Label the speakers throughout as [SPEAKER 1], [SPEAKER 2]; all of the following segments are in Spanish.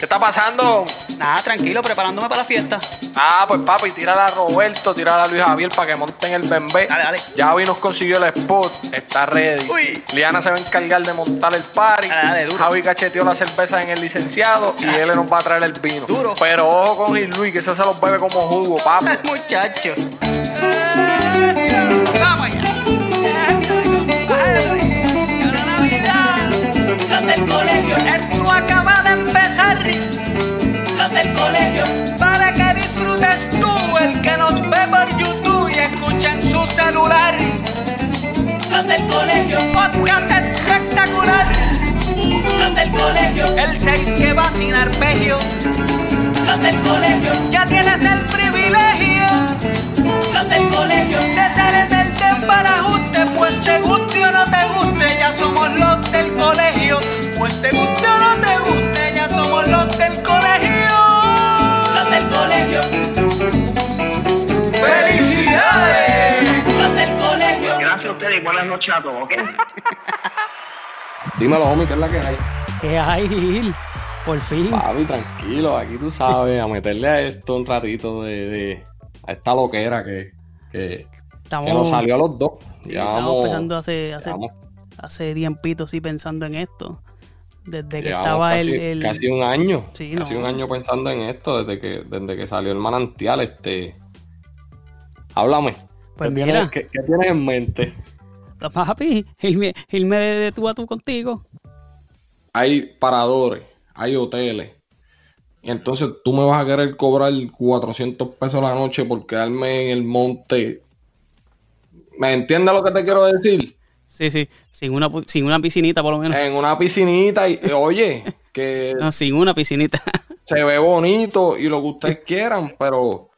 [SPEAKER 1] ¿Qué está pasando?
[SPEAKER 2] Nada, tranquilo, preparándome para la fiesta.
[SPEAKER 1] Ah, pues papi, tírala a Roberto, tírala a Luis Javier para que monten el bembé.
[SPEAKER 2] Dale, dale.
[SPEAKER 1] Ya vi nos consiguió el spot, está ready.
[SPEAKER 2] Uy.
[SPEAKER 1] Liana se va a encargar de montar el party.
[SPEAKER 2] Dale, dale, duro.
[SPEAKER 1] Javi cacheteó la cerveza en el licenciado y él nos va a traer el vino.
[SPEAKER 2] Duro.
[SPEAKER 1] Pero ojo con Gil Luis, que eso se los bebe como jugo, papi.
[SPEAKER 2] Muchacho.
[SPEAKER 3] ¡Vamos allá! Los del colegio, esto acaba de empezar. Del colegio, para que disfrutes tú, el que nos ve por YouTube y escucha en su celular. Los del colegio, podcast espectacular. Los del colegio, el 6 que va sin arpegio. Los del colegio, ya tienes el privilegio. Los del colegio, de ser en el desbarajuste, pues te guste o no te guste, ya somos los del colegio. Pues te guste o no te guste,
[SPEAKER 4] ustedes y buenas noches a todos, ¿ok?
[SPEAKER 1] Dímelo, homie, ¿qué es la que hay?
[SPEAKER 2] ¿Qué hay, Gil? Por fin.
[SPEAKER 1] Papi, tranquilo, aquí tú sabes, a meterle a esto un ratito de, de- a esta loquera que, que,
[SPEAKER 2] Estamos,
[SPEAKER 1] que nos salió a los dos.
[SPEAKER 2] sí,
[SPEAKER 1] Ya
[SPEAKER 2] estamos pensando hace, hace,
[SPEAKER 1] llevamos-
[SPEAKER 2] hace tiempito, sí, pensando en esto. Desde que estaba
[SPEAKER 1] casi,
[SPEAKER 2] el, el-
[SPEAKER 1] casi un año,
[SPEAKER 2] Sí,
[SPEAKER 1] casi
[SPEAKER 2] no.
[SPEAKER 1] un año pensando en esto, desde que, desde que salió el manantial, este. Háblame.
[SPEAKER 2] Pues
[SPEAKER 1] ¿Qué
[SPEAKER 2] mira.
[SPEAKER 1] tienes, qué- qué tienes en mente?
[SPEAKER 2] Papi, irme, irme de, tú a tú contigo.
[SPEAKER 1] Hay paradores, hay hoteles. Y entonces tú me vas a querer cobrar 400 pesos la noche por quedarme en el monte. ¿Me entiendes lo que te quiero decir?
[SPEAKER 2] Sí, sí, sin una, sin una piscinita por lo menos.
[SPEAKER 1] En una piscinita y, oye, que
[SPEAKER 2] No, sin una piscinita.
[SPEAKER 1] se ve bonito y lo que ustedes quieran, pero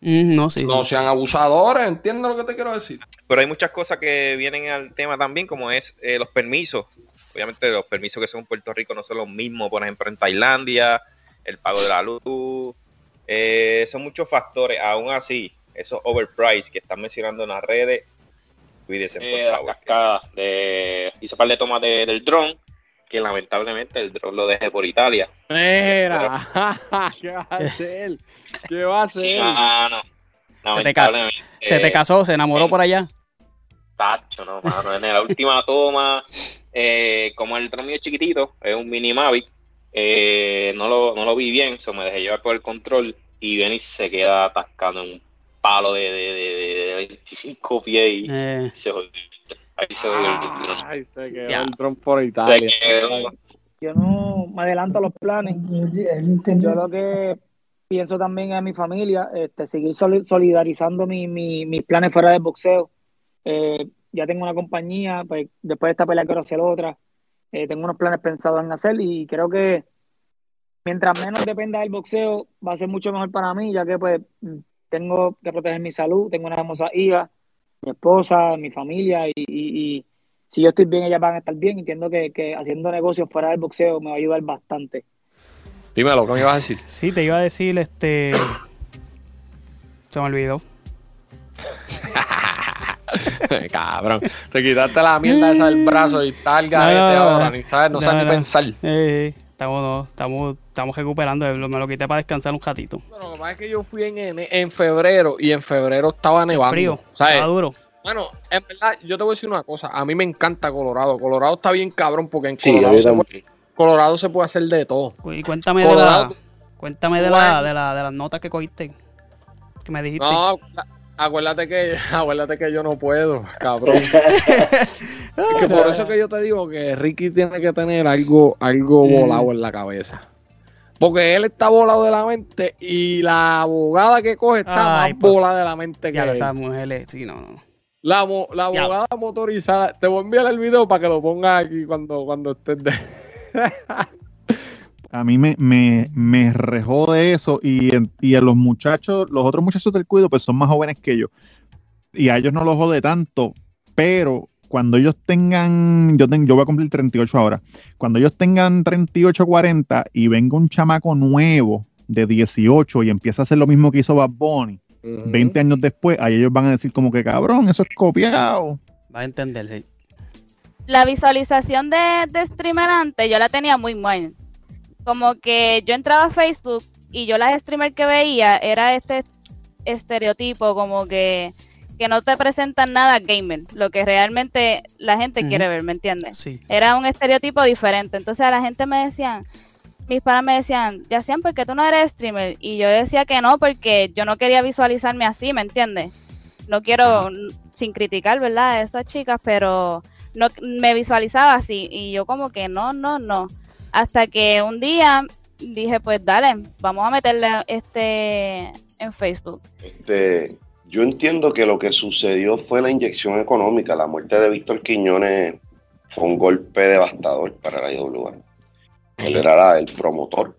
[SPEAKER 2] no, sí.
[SPEAKER 1] no sean abusadores, ¿entiendes lo que te quiero decir?
[SPEAKER 5] Pero hay muchas cosas que vienen al tema también, como es eh, los permisos. Obviamente los permisos que son en Puerto Rico no son los mismos, por ejemplo, en Tailandia, el pago de la luz. eh, son muchos factores. Aún así, esos overpriced que están mencionando en las redes, cuídense, por
[SPEAKER 6] eh, la
[SPEAKER 5] favor.
[SPEAKER 6] cascada de hizo par de tomas de- del dron que lamentablemente el dron lo dejé por Italia
[SPEAKER 1] Mira, ¿qué va a hacer? ¿Qué va a hacer?
[SPEAKER 6] ah no
[SPEAKER 2] Se te Se te casó, se enamoró por allá.
[SPEAKER 6] tacho no mano en la última toma eh, como el dron mío es chiquitito es un mini Mavic eh, no lo no lo vi bien so me dejé llevar por el control y ven y se queda atascando en un palo de, de, de, de 25 pies y
[SPEAKER 2] Eh,
[SPEAKER 6] se jodió ahí se jodió el
[SPEAKER 1] Ay, se quedó
[SPEAKER 2] Ya.
[SPEAKER 1] el dron por
[SPEAKER 6] Se
[SPEAKER 1] Italia.
[SPEAKER 6] quedó-
[SPEAKER 7] yo no me adelanto a los planes. Yo lo que pienso también en mi familia, este, seguir soli- solidarizando mi- mis planes fuera del boxeo. Eh, ya tengo una compañía, pues después de esta pelea quiero hacer otra. Eh, tengo unos planes pensados en hacer y creo que mientras menos dependa del boxeo va a ser mucho mejor para mí, ya que pues tengo que proteger mi salud, tengo una hermosa hija, mi esposa, mi familia y, y- y si yo estoy bien, ellas van a estar bien. Entiendo que, que haciendo negocios fuera del boxeo me va a ayudar bastante.
[SPEAKER 1] Dímelo, ¿qué me ibas a decir?
[SPEAKER 2] sí, te iba a decir, este. Se me olvidó.
[SPEAKER 1] Cabrón, te quitaste la mierda esa del brazo y tal, garete
[SPEAKER 2] No, no, no,
[SPEAKER 1] ahora, ni sabes, no, sabes
[SPEAKER 2] No,
[SPEAKER 1] ni
[SPEAKER 2] no.
[SPEAKER 1] pensar.
[SPEAKER 2] Eh, estamos, no, estamos, estamos recuperando. Me lo quité para descansar un ratito.
[SPEAKER 1] Bueno, lo que pasa es que yo fui en, en febrero y en febrero estaba nevando.
[SPEAKER 2] Frío,
[SPEAKER 1] ¿sabes?
[SPEAKER 2] estaba duro.
[SPEAKER 1] Bueno, en verdad, yo te voy a decir una cosa. A mí me encanta Colorado. Colorado está bien cabrón porque en
[SPEAKER 8] Sí,
[SPEAKER 1] Colorado,
[SPEAKER 8] a
[SPEAKER 1] Colorado se puede hacer de todo.
[SPEAKER 2] Y cuéntame de la, cuéntame de la, de la, de las notas que cogiste. Que me dijiste.
[SPEAKER 1] No, acuérdate que, acuérdate que yo no puedo, cabrón. Es que por eso que yo te digo que Ricky tiene que tener algo, algo
[SPEAKER 2] Mm.
[SPEAKER 1] volado en la cabeza. Porque él está volado de la mente y la abogada que coge está
[SPEAKER 2] Ay,
[SPEAKER 1] más
[SPEAKER 2] pues,
[SPEAKER 1] volada de la mente que
[SPEAKER 2] ya lo
[SPEAKER 1] él.
[SPEAKER 2] esas mujeres, sí, no, no.
[SPEAKER 1] La, mo- la
[SPEAKER 2] Ya.
[SPEAKER 1] abogada motorizada. Te voy a enviar el video para que lo pongas aquí cuando, cuando estés de...
[SPEAKER 9] A mí me, me, me rejode eso y, en- y a los muchachos, los otros muchachos del cuido, pues son más jóvenes que yo. Y a ellos no los jode tanto, pero cuando ellos tengan, yo, ten- yo voy a cumplir 38 ahora, cuando ellos tengan 38, 40 y venga un chamaco nuevo de 18 y empieza a hacer lo mismo que hizo Bad Bunny, 20 años después, ahí ellos van a decir como que cabrón, eso es copiado.
[SPEAKER 2] Va a entender, sí.
[SPEAKER 10] La visualización de, de streamer antes yo la tenía muy mal.
[SPEAKER 8] como que yo entraba a Facebook y yo las streamers que veía era este estereotipo como que, que no te presentan nada gamer, lo que realmente la gente quiere ver, ¿me entiendes?
[SPEAKER 2] Sí.
[SPEAKER 8] Era un estereotipo diferente. Entonces a la gente me decían, mis padres me decían, ya sean porque tú no eres streamer. Y yo decía que no, porque yo no quería visualizarme así, ¿me entiendes? No quiero, sin criticar, ¿verdad? A esas chicas, pero no me visualizaba así. Y yo como que no, no, no. Hasta que un día dije, pues dale, vamos a meterle este en Facebook.
[SPEAKER 10] Este, yo entiendo que lo que sucedió fue la inyección económica. La muerte de Víctor Quiñones fue un golpe devastador para la IWA. Él era el promotor,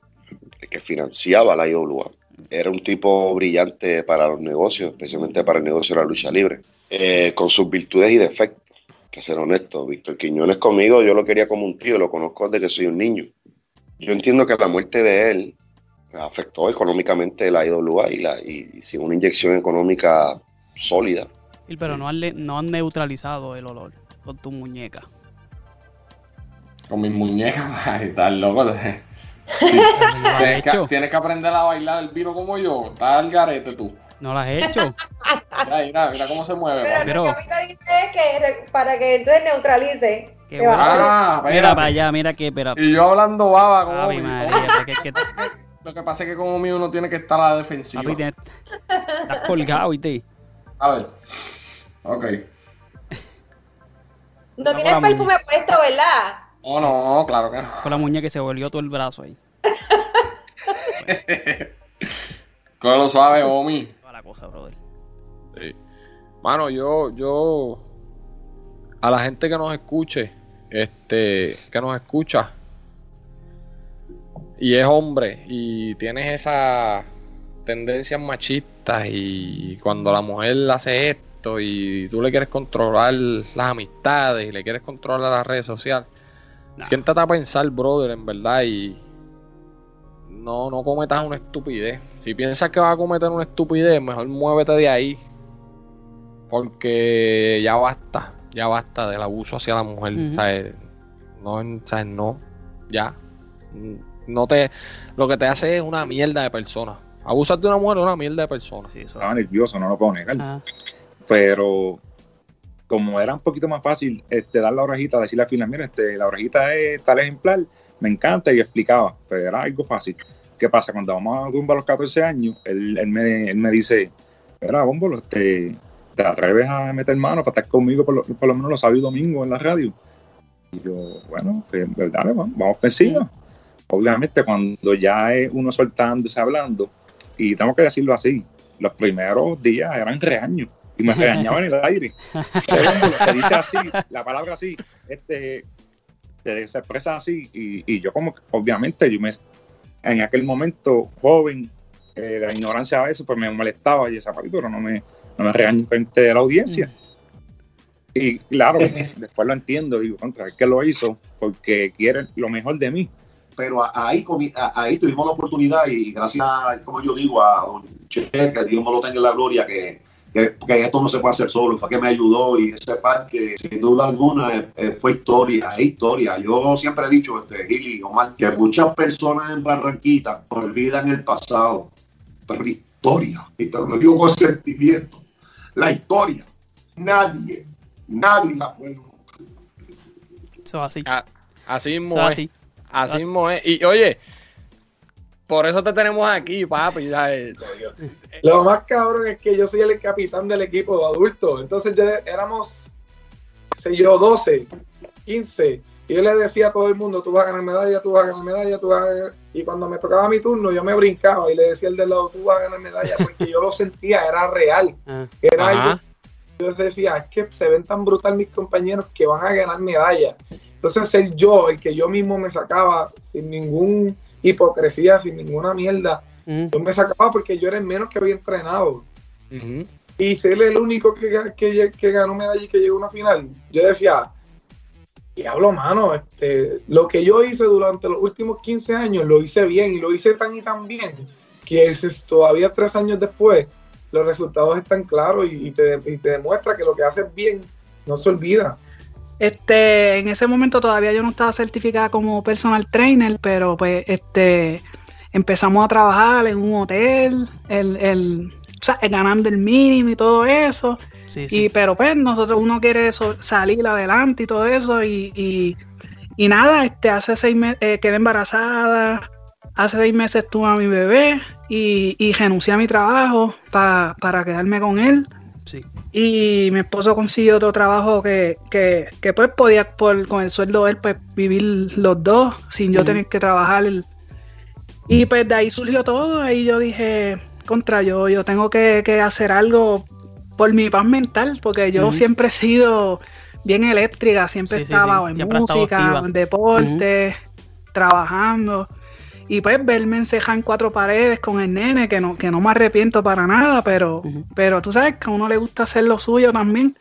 [SPEAKER 10] el que financiaba la IWA. Era un tipo brillante para los negocios, especialmente para el negocio de la lucha libre, eh, con sus virtudes y defectos. Que ser honesto, Víctor Quiñones conmigo, yo lo quería como un tío, lo conozco desde que soy un niño. Yo entiendo que la muerte de él afectó económicamente la IWA y, la, y, y sin una inyección económica sólida.
[SPEAKER 2] Y- Pero no han, le- no han neutralizado el olor con tu muñeca.
[SPEAKER 1] Con mis muñecas, estás loco. Tienes que, tienes que aprender a bailar el vino como yo. Estás al garete tú.
[SPEAKER 2] No lo has hecho.
[SPEAKER 1] Mira, mira, mira cómo se mueve.
[SPEAKER 11] Pero.
[SPEAKER 2] Pero-
[SPEAKER 11] lo que Camila dice es que para que entonces neutralice.
[SPEAKER 2] Qué
[SPEAKER 11] que
[SPEAKER 2] bueno.
[SPEAKER 1] Ah,
[SPEAKER 2] Mira para allá, mira que, pero.
[SPEAKER 1] Y yo hablando baba como
[SPEAKER 2] porque es que
[SPEAKER 1] Lo que pasa es que como mío uno tiene que estar a la defensiva.
[SPEAKER 2] papi, tienes- estás colgado, ¿viste?
[SPEAKER 1] A ver. Ok.
[SPEAKER 11] No tienes perfume puesto, ¿verdad?
[SPEAKER 1] Oh, no, claro que no.
[SPEAKER 2] Con la muñeca que se volvió todo el brazo ahí.
[SPEAKER 1] ¿Cómo lo sabe, Omi?
[SPEAKER 2] Cosa, brother.
[SPEAKER 1] Sí. Mano, yo, yo, a la gente que nos escuche, este, que nos escucha, y es hombre, y tienes esas tendencias machistas, y cuando la mujer hace esto, y tú le quieres controlar las amistades, y le quieres controlar las redes sociales,
[SPEAKER 2] Nah.
[SPEAKER 1] siéntate a pensar, brother, en verdad, y no, no cometas una estupidez. Si piensas que vas a cometer una estupidez, mejor muévete de ahí. Porque ya basta, ya basta del abuso hacia la mujer. ¿sabes? No, ¿sabes? no, ya. No te, lo que te hace es una mierda de persona. Abusar de una mujer es una mierda de persona.
[SPEAKER 2] Sí, eso.
[SPEAKER 12] Estaba nervioso, no lo puedo negar. Pero como era un poquito más fácil este, dar la orejita, decirle a Fila, mira, este, la orejita es tal ejemplar, me encanta y explicaba, pero era algo fácil. ¿Qué pasa? Cuando vamos a Gumba a los 14 años, él, él me, él me dice, mira, Bumbo, este, ¿te atreves a meter mano para estar conmigo por lo, por lo menos los sábados y domingos en la radio? Y yo, bueno, pues, dale, vamos, vamos encima. Obviamente, cuando ya es uno soltándose, hablando, y tengo que decirlo así, los primeros días eran reaños y me regañaban en el aire. Se dice así, la palabra así, este, se, expresa así, y, y yo como, obviamente, yo me, en aquel momento, joven, eh, la ignorancia a veces, pues me molestaba y esa pero no me, no me regañen frente de la audiencia. Y claro, después lo entiendo, digo, contra, es que lo hizo porque quiere lo mejor de mí.
[SPEAKER 13] pero a- ahí, a- ahí tuvimos la oportunidad y gracias, como yo digo, a don Che, que Dios me lo tenga en la gloria, que, que, que esto no se puede hacer solo, fue que me ayudó y ese parque, sin duda alguna, eh, eh, fue historia, es historia. Yo siempre he dicho, este, Gili, Omar, que muchas personas en Barranquita olvidan el pasado, pero la historia, y te lo digo con sentimiento, la historia, nadie, nadie la puede
[SPEAKER 2] Eso es así.
[SPEAKER 1] Ah, Así mismo
[SPEAKER 2] es
[SPEAKER 1] es.
[SPEAKER 2] así.
[SPEAKER 1] Así mismo es. Y oye, por eso te tenemos aquí, papi. ¿sabes?
[SPEAKER 14] Lo más cabrón es que yo soy el capitán del equipo de adultos. Entonces ya éramos, sé yo, 12, 15. Y yo le decía a todo el mundo, tú vas a ganar medalla, tú vas a ganar medalla, tú vas a ganar... Y cuando me tocaba mi turno, yo me brincaba y le decía al del lado, tú vas a ganar medalla, porque yo lo sentía, era real.
[SPEAKER 2] Ah.
[SPEAKER 14] Era
[SPEAKER 1] Ajá.
[SPEAKER 14] algo yo decía, es que se ven tan brutal mis compañeros que van a ganar medalla. Entonces ser yo, el que yo mismo me sacaba sin ningún hipocresía, sin ninguna mierda,
[SPEAKER 2] Ujú.
[SPEAKER 14] yo me sacaba porque yo era el menos que había entrenado. Y ser el único que, que, que ganó medalla y que llegó a una final. Yo decía, diablo, mano, este, lo que yo hice durante los últimos 15 años lo hice bien y lo hice tan y tan bien que es, todavía tres años después los resultados están claros y, y te, y te demuestra que lo que haces bien no se olvida.
[SPEAKER 15] Este, en ese momento todavía yo no estaba certificada como personal trainer, pero pues este, empezamos a trabajar en un hotel, el, el, o sea, ganando el mínimo y todo eso.
[SPEAKER 2] Sí,
[SPEAKER 15] Y, pero pues nosotros uno quiere eso, salir adelante y todo eso. Y, y, y nada, este, hace seis meses quedé embarazada, hace seis meses tuve a mi bebé y, y renuncié a mi trabajo pa- para quedarme con él.
[SPEAKER 2] Sí.
[SPEAKER 15] Y mi esposo consiguió otro trabajo que, que, que pues podía por, con el sueldo de él pues vivir los dos sin yo tener que trabajar. Y pues de ahí surgió todo, ahí yo dije, contra yo, yo tengo que, que hacer algo por mi paz mental, porque yo siempre he sido bien eléctrica, siempre
[SPEAKER 2] Sí,
[SPEAKER 15] estaba
[SPEAKER 2] sí,
[SPEAKER 15] en
[SPEAKER 2] siempre
[SPEAKER 15] música, en deporte, trabajando. Y pues verme encejar en cuatro paredes con el nene, que no, que no me arrepiento para nada, pero, pero tú sabes que a uno le gusta hacer lo suyo también.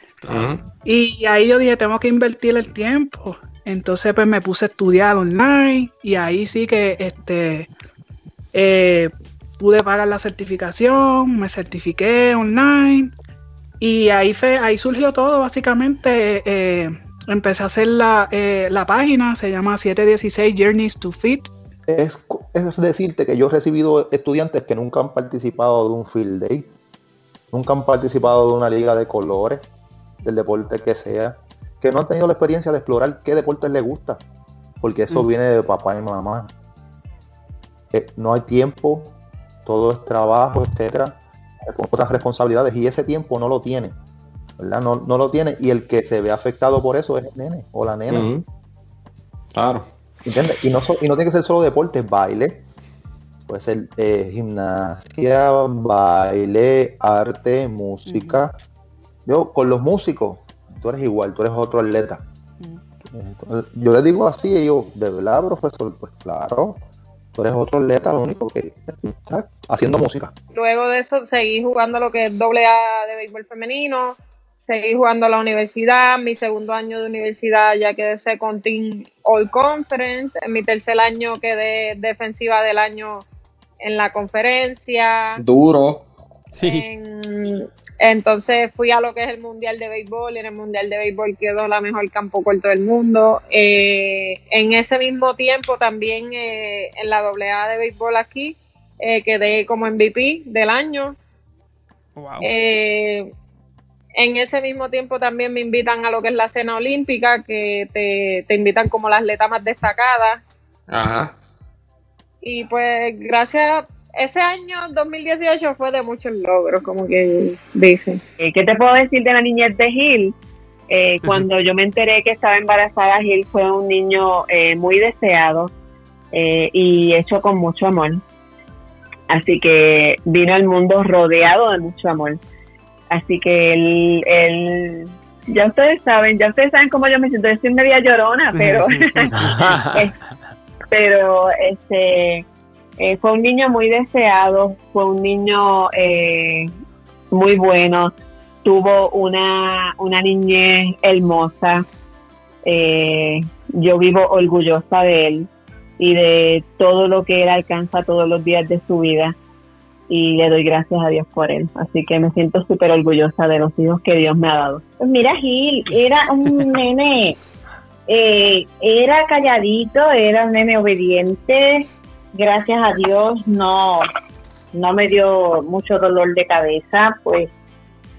[SPEAKER 15] Y ahí yo dije, tengo que invertir el tiempo. Entonces pues me puse a estudiar online y ahí sí que este eh, pude pagar la certificación, me certifiqué online y ahí fue, ahí surgió todo básicamente. eh, empecé a hacer la, eh, la página, se llama 716 Journeys to Fit.
[SPEAKER 16] Es, es decirte que yo he recibido estudiantes que nunca han participado de un field day, nunca han participado de una liga de colores, del deporte que sea, que no han tenido la experiencia de explorar qué deporte les gusta, porque eso
[SPEAKER 2] Mm.
[SPEAKER 16] viene de papá y mamá. Eh, no hay tiempo, todo es trabajo, etcétera, otras responsabilidades, y ese tiempo no lo tiene, ¿verdad? No, no lo tiene, y el que se ve afectado por eso es el nene o la nena.
[SPEAKER 1] Ujú. Claro.
[SPEAKER 16] ¿Entiendes? Y no, so- y no tiene que ser solo deporte, baile. Puede ser eh, gimnasia, baile, arte, música. Yo, con los músicos, tú eres igual, tú eres otro atleta. Entonces, yo les digo así, y yo, ¿de verdad, profesor? Pues claro, tú eres otro atleta, lo único que estás haciendo música.
[SPEAKER 17] Luego de eso seguí jugando lo que es doble A de béisbol femenino, seguí jugando a la universidad, mi segundo año de universidad ya quedé second team All Conference, en mi tercer año quedé defensiva del año en la conferencia.
[SPEAKER 1] Duro.
[SPEAKER 17] En- entonces fui a lo que es el Mundial de Béisbol y en el Mundial de Béisbol quedó la mejor campo corto del mundo. Eh, en ese mismo tiempo también eh, en la AA de Béisbol aquí eh, quedé como MVP del año. Eh, en ese mismo tiempo también me invitan a lo que es la cena olímpica, que te, te invitan como la atleta más destacada.
[SPEAKER 1] Ajá.
[SPEAKER 17] Y pues gracias, ese año 2018 fue de muchos logros, como que dicen.
[SPEAKER 18] ¿Qué te puedo decir de la niñez de Gil? Eh, cuando yo me enteré que estaba embarazada, Gil fue un niño eh, muy deseado eh, y hecho con mucho amor. Así que vino al mundo rodeado de mucho amor. Así que él, él- ya ustedes saben, ya ustedes saben cómo yo me siento. Yo soy media llorona, pero, pero este, eh, fue un niño muy deseado, fue un niño eh, muy bueno, tuvo una, una niñez hermosa. Eh, yo vivo orgullosa de él y de todo lo que él alcanza todos los días de su vida y le doy gracias a Dios por él. Así que me siento súper orgullosa de los hijos que Dios me ha dado.
[SPEAKER 19] Pues mira, Gil, era un nene, eh, era calladito, era un nene obediente. Gracias a Dios no, no me dio mucho dolor de cabeza, pues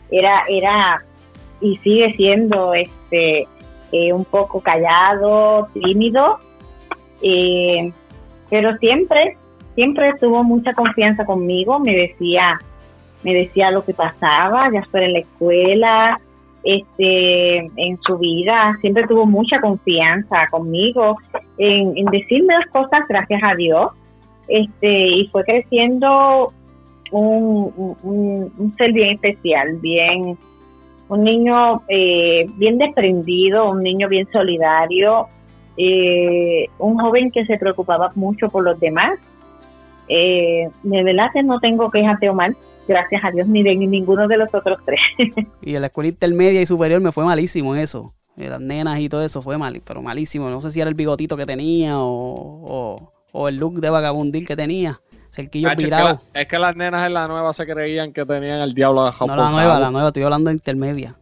[SPEAKER 19] era, era y sigue siendo este eh, un poco callado, tímido, eh, pero siempre, siempre tuvo mucha confianza conmigo, me decía, me decía lo que pasaba, ya fuera en la escuela, este, en su vida, siempre tuvo mucha confianza conmigo en, decirme las cosas, gracias a Dios, este, y fue creciendo un- un ser bien especial, bien, un niño eh, bien desprendido, un niño bien solidario, eh, un joven que se preocupaba mucho por los demás. Eh, de verdad que no tengo quejas de Omar, gracias a Dios, ni de ninguno de los otros tres.
[SPEAKER 2] Y en la escuela intermedia y superior me fue malísimo en eso. Las nenas y todo eso fue mal, pero malísimo. No sé si era el bigotito que tenía o, o, o el look de vagabundil que tenía. Cerquillo
[SPEAKER 1] es, que
[SPEAKER 2] virado.
[SPEAKER 1] la- es que las nenas en la nueva se creían que tenían el diablo agajado
[SPEAKER 2] No la nueva, la nueva, estoy hablando de intermedia.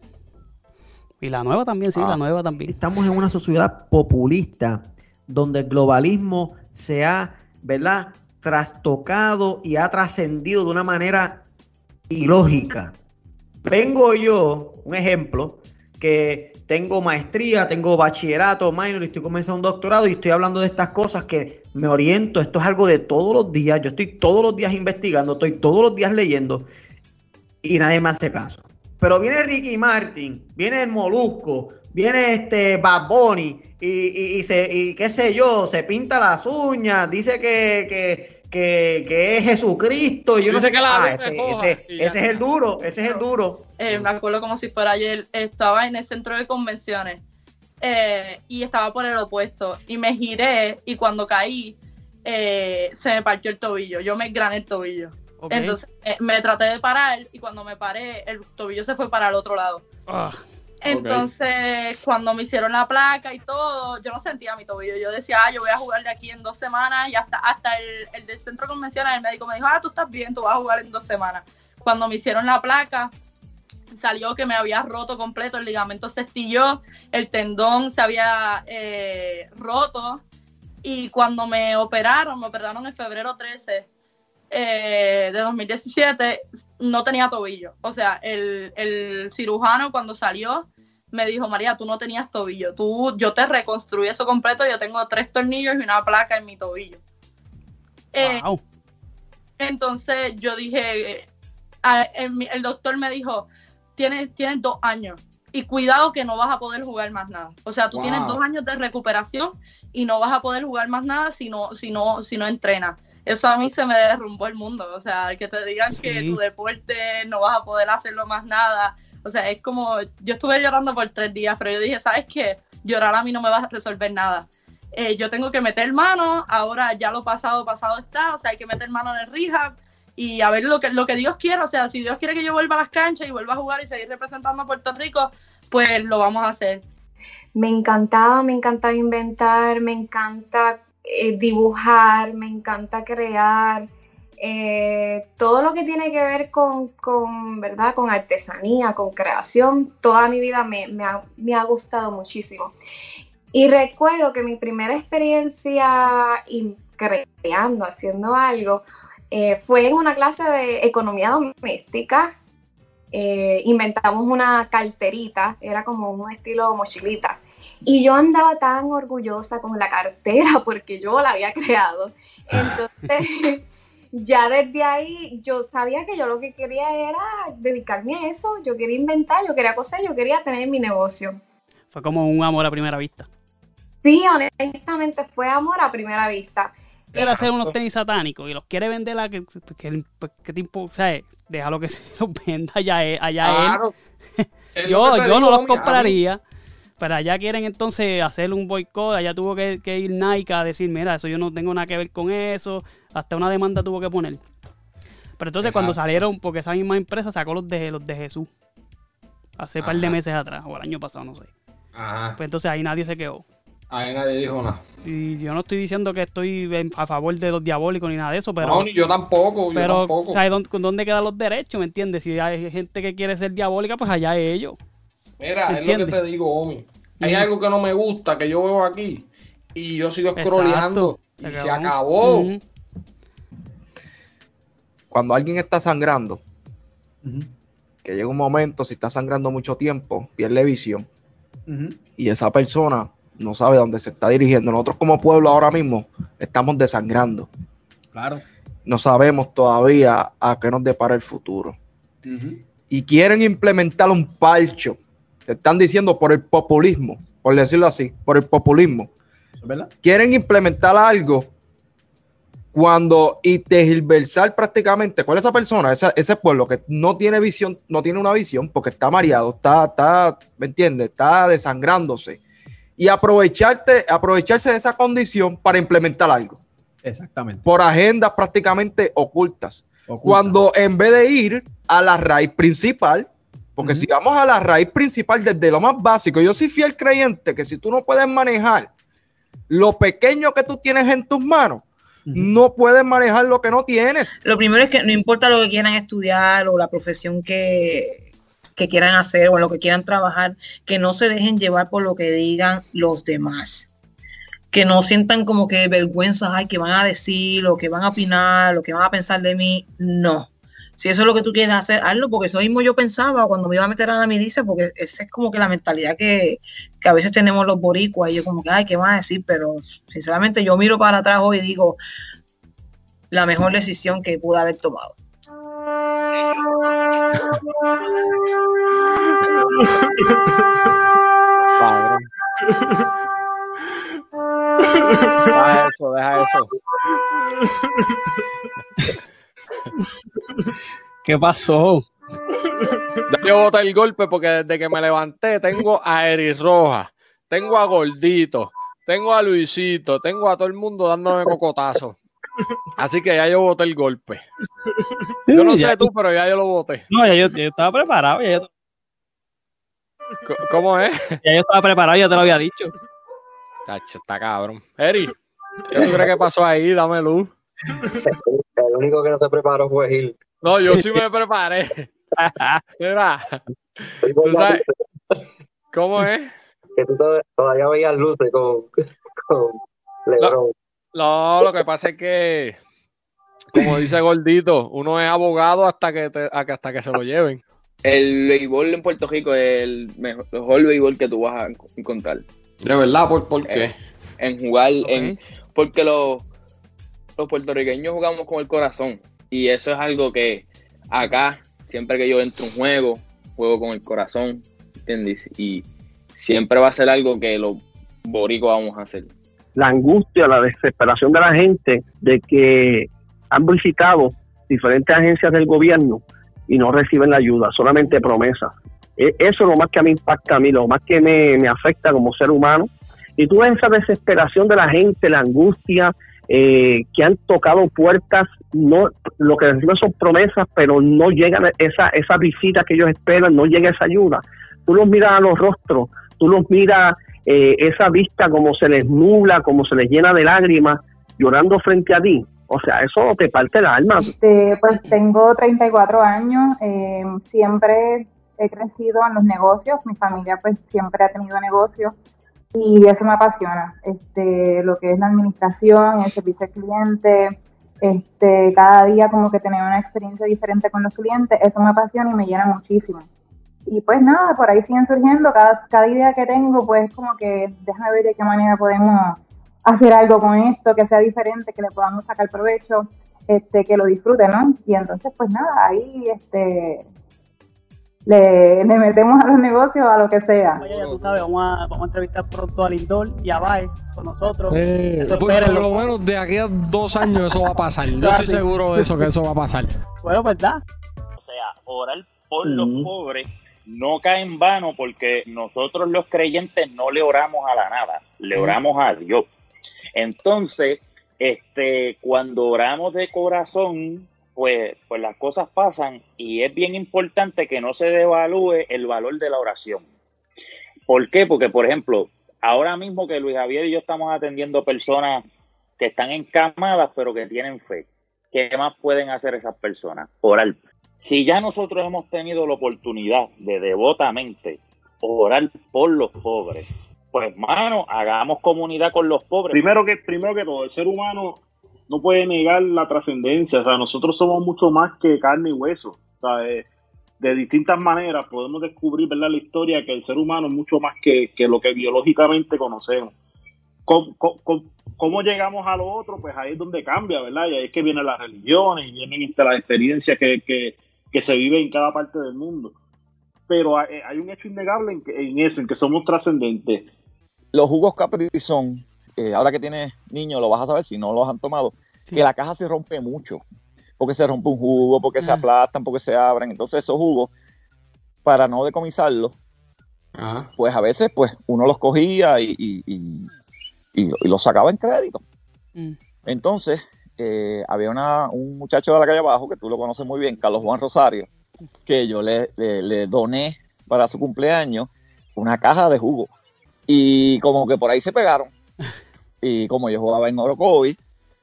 [SPEAKER 2] Y la nueva también, sí,
[SPEAKER 20] Ah.
[SPEAKER 2] la nueva también.
[SPEAKER 20] Estamos en una sociedad populista donde el globalismo se ha, ¿verdad?, trastocado y ha trascendido de una manera ilógica. Vengo yo, un ejemplo, que tengo maestría, tengo bachillerato, minor, estoy comenzando un doctorado y estoy hablando de estas cosas que me oriento. Esto es algo de todos los días. Yo estoy todos los días investigando, estoy todos los días leyendo y nadie me hace caso. Pero viene Ricky Martin, viene el Molusco, viene este Bad Bunny y, y, y se, y qué sé yo, se pinta las uñas, dice que, que, que, que es Jesucristo. y Yo no sé
[SPEAKER 21] que la
[SPEAKER 20] Ah, ese, ese- es el duro, ese es el duro.
[SPEAKER 21] Eh, me acuerdo como si fuera ayer, estaba en el centro de convenciones eh, y estaba por el opuesto y me giré y cuando caí eh, se me partió el tobillo, yo me grané el tobillo. Entonces eh, me traté de parar y cuando me paré el tobillo se fue para el otro lado.
[SPEAKER 2] Ah,
[SPEAKER 21] Entonces, cuando me hicieron la placa y todo, yo no sentía mi tobillo. Yo decía, ah, yo voy a jugar de aquí en dos semanas. Y hasta, hasta el, el del centro convencional, el médico me dijo, ah, tú estás bien, tú vas a jugar en dos semanas. Cuando me hicieron la placa, salió que me había roto completo, el ligamento se estilló, el tendón se había eh, roto. Y cuando me operaron, me operaron en febrero 13 eh, de 2017, no tenía tobillo. O sea, el, el cirujano cuando salió me dijo, María, tú no tenías tobillo. Tú, yo te reconstruí eso completo. Yo tengo tres tornillos y una placa en mi tobillo. Eh, entonces yo dije, a- el, el doctor me dijo, tienes, tienes dos años y cuidado que no vas a poder jugar más nada. O sea, tú
[SPEAKER 1] Wow.
[SPEAKER 21] tienes dos años de recuperación y no vas a poder jugar más nada si no, si no, si no entrenas. Eso a mí se me derrumbó el mundo. O sea, que te digan que tu deporte no vas a poder hacerlo más nada. O sea, es como, yo estuve llorando por tres días, pero yo dije, ¿sabes qué? Llorar a mí no me va a resolver nada. Eh, yo tengo que meter mano, ahora ya lo pasado, pasado está, o sea, hay que meter mano en el rehab y a ver lo que, lo que Dios quiera, o sea, si Dios quiere que yo vuelva a las canchas y vuelva a jugar y seguir representando a Puerto Rico, pues lo vamos a hacer.
[SPEAKER 22] Me encantaba, me encantaba inventar, me encanta eh, dibujar, me encanta crear, eh, todo lo que tiene que ver con, ¿verdad? con artesanía, con creación, toda mi vida me, ha, gustado muchísimo. Y recuerdo que mi primera experiencia creando, haciendo algo, eh, fue en una clase de economía doméstica. Inventamos una carterita, era como un estilo mochilita. Y yo andaba tan orgullosa con la cartera porque yo la había creado. Entonces, ya desde ahí yo sabía que yo lo que quería era dedicarme a eso. Yo quería inventar, yo quería coser, yo quería tener mi negocio.
[SPEAKER 2] Fue como un amor a primera vista.
[SPEAKER 22] Sí, honestamente fue amor a primera vista.
[SPEAKER 2] Quiere hacer unos tenis satánicos y los quiere vender a que, que, pues, que tipo, o sea, déjalo que se los venda allá, él- allá
[SPEAKER 1] Claro.
[SPEAKER 2] él. Yo yo no los
[SPEAKER 1] homie, a mí-
[SPEAKER 2] compraría. Pero allá quieren entonces hacer un boicot. Allá tuvo que, que ir Nike a decir, mira, eso yo no tengo nada que ver con eso. Hasta una demanda tuvo que poner. Pero entonces cuando salieron, porque esa misma empresa sacó los de los de Jesús. Hace un par de meses atrás, o el año pasado, no sé.
[SPEAKER 1] Ajá.
[SPEAKER 2] Pues entonces ahí nadie se quedó.
[SPEAKER 1] Ahí nadie dijo nada.
[SPEAKER 2] Y yo no estoy diciendo que estoy a favor de los diabólicos ni nada de eso, pero.
[SPEAKER 1] no, ni yo tampoco, yo
[SPEAKER 2] pero,
[SPEAKER 1] tampoco.
[SPEAKER 2] ¿sabes dónde, con dónde quedan los derechos? ¿Me entiendes? Si hay gente que quiere ser diabólica, pues allá es ellos.
[SPEAKER 1] Mira, es lo que te digo, Omi. Hay algo que no me gusta que yo veo aquí y yo sigo scrolleando y
[SPEAKER 2] Se
[SPEAKER 1] se
[SPEAKER 2] acabó.
[SPEAKER 23] Cuando alguien está sangrando, que llega un momento, si está sangrando mucho tiempo, pierde visión y esa persona no sabe dónde se está dirigiendo. Nosotros como pueblo ahora mismo estamos desangrando.
[SPEAKER 20] Claro.
[SPEAKER 23] No sabemos todavía a qué nos depara el futuro. Y quieren implementar un parcho. Te están diciendo por el populismo, por decirlo así, por el populismo.
[SPEAKER 20] ¿Es verdad?
[SPEAKER 23] Quieren implementar algo cuando y tergiversar prácticamente, ¿cuál es esa persona? Esa- ese pueblo que no tiene visión, no tiene una visión porque está mareado, está, está, ¿me entiendes? Está desangrándose. Y aprovecharte, aprovecharse de esa condición para implementar algo
[SPEAKER 20] Exactamente.
[SPEAKER 23] por agendas prácticamente ocultas. Cuando en vez de ir a la raíz principal, porque si vamos a la raíz principal desde lo más básico, yo soy fiel creyente que si tú no puedes manejar lo pequeño que tú tienes en tus manos, no puedes manejar lo que no tienes.
[SPEAKER 24] Lo primero es que no importa lo que quieran estudiar o la profesión que, que quieran hacer o en lo que quieran trabajar, que no se dejen llevar por lo que digan los demás. Que no sientan como que vergüenza, ay, que van a decir, o que van a opinar, o que van a pensar de mí. No. Si eso es lo que tú quieres hacer, hazlo, porque eso mismo yo pensaba cuando me iba a meter a la milicia, porque esa es como que la mentalidad que, que a veces tenemos los boricuas, y yo como que, ay, ¿qué van a decir? Pero sinceramente yo miro para atrás hoy y digo, la mejor decisión que pude haber tomado.
[SPEAKER 25] Padre. Deja eso, deja eso.
[SPEAKER 2] ¿Qué pasó?
[SPEAKER 1] Yo boté el golpe porque desde que me levanté tengo a Eris Roja, tengo a Gordito, tengo a Luisito, tengo a todo el mundo dándome cocotazo. Así que ya yo boté el golpe. Yo no sé tú, pero ya yo lo boté.
[SPEAKER 2] No, ya yo, yo estaba preparado. Ya yo,
[SPEAKER 1] ¿Cómo es?
[SPEAKER 2] ya yo estaba preparado, ya te lo había dicho.
[SPEAKER 1] Tacho, está cabrón. Eri, ¿qué tú crees que pasó ahí? Dame luz.
[SPEAKER 26] El único que no se preparó fue Gil.
[SPEAKER 1] No, yo sí me preparé. Mira, tú sabes, ¿cómo es?
[SPEAKER 26] Que tú to- todavía veías luces con, con Lebron.
[SPEAKER 1] No, lo que pasa es que, como dice Gordito, uno es abogado hasta que, te- hasta que se lo lleven.
[SPEAKER 27] El béisbol en Puerto Rico es el mejor, mejor béisbol que tú vas a enco- encontrar.
[SPEAKER 28] De verdad, ¿por, por qué?
[SPEAKER 27] Eh, En jugar, en porque los, los puertorriqueños jugamos con el corazón. Y eso es algo que acá, siempre que yo entro un juego, juego con el corazón, ¿entiendes? Y siempre va a ser algo que los boricos vamos a hacer.
[SPEAKER 29] la angustia, la desesperación de la gente de que han visitado diferentes agencias del gobierno y no reciben la ayuda, solamente promesas. E- Eso es lo más que a mí impacta a mí, lo más que me, me afecta como ser humano. Y tú ves esa desesperación de la gente, la angustia, eh, que han tocado puertas, no lo que reciben son promesas, pero no llegan esa, esa visita que ellos esperan, no llega esa ayuda. Tú los miras a los rostros, tú los miras eh, esa vista como se les nubla, como se les llena de lágrimas, llorando frente a ti. O sea, eso te parte el alma.
[SPEAKER 30] Este, pues tengo 34 años, eh, siempre he crecido en los negocios, mi familia pues siempre ha tenido negocios y eso me apasiona, este, lo que es la administración, el servicio al cliente, este, cada día como que tener una experiencia diferente con los clientes, eso me apasiona y me llena muchísimo. Y pues nada, por ahí siguen surgiendo, cada, cada idea que tengo pues como que déjame ver de qué manera podemos hacer algo con esto, que sea diferente, que le podamos sacar provecho, este, que lo disfrute, ¿no? Y entonces, pues nada, ahí este, le, le metemos a los negocios, a lo que sea.
[SPEAKER 2] Ya tú sabes, vamos a, vamos a entrevistar pronto a Lindor y a Bae con nosotros.
[SPEAKER 28] Eh,
[SPEAKER 2] Eso
[SPEAKER 28] pues, por lo menos de aquí a dos años eso va a pasar. Yo estoy seguro de eso, que eso va a pasar.
[SPEAKER 2] Bueno, ¿verdad?
[SPEAKER 31] O sea, orar por los pobres no cae en vano porque nosotros los creyentes no le oramos a la nada, le oramos a Dios. Entonces, este, cuando oramos de corazón, pues, pues las cosas pasan y es bien importante que no se devalúe el valor de la oración. ¿Por qué? Porque, por ejemplo, ahora mismo que Luis Javier y yo estamos atendiendo personas que están encamadas pero que tienen fe, ¿qué más pueden hacer esas personas? Orar. Si ya nosotros hemos tenido la oportunidad de devotamente orar por los pobres, pues mano, hagamos comunidad con los pobres.
[SPEAKER 32] Primero que, primero que todo, el ser humano no puede negar la trascendencia. O sea, nosotros somos mucho más que carne y hueso. O sea, eh, de distintas maneras podemos descubrir ¿verdad? la historia que el ser humano es mucho más que, que lo que biológicamente conocemos. ¿Cómo, llegamos a lo otro? Pues ahí es donde cambia, ¿verdad? Y ahí es que vienen las religiones y vienen este, las experiencias que, que, que se viven en cada parte del mundo. Pero hay, un hecho innegable en, en eso, en que somos trascendentes.
[SPEAKER 25] Los jugos Capri son, ahora que tienes niños, lo vas a saber si no los han tomado, que la caja se rompe mucho. Porque se rompe un jugo, porque se
[SPEAKER 28] Mm.
[SPEAKER 25] aplastan, porque se abren. Entonces esos jugos, para no decomisarlos, pues a veces pues uno los cogía y, y- y- y- y los sacaba en crédito. Entonces, eh, había una, un muchacho de la calle abajo, que tú lo conoces muy bien, Carlos Juan Rosario, que yo le, le- le doné para su cumpleaños una caja de jugo. Y como que por ahí se pegaron. Y como yo jugaba en Orocovi,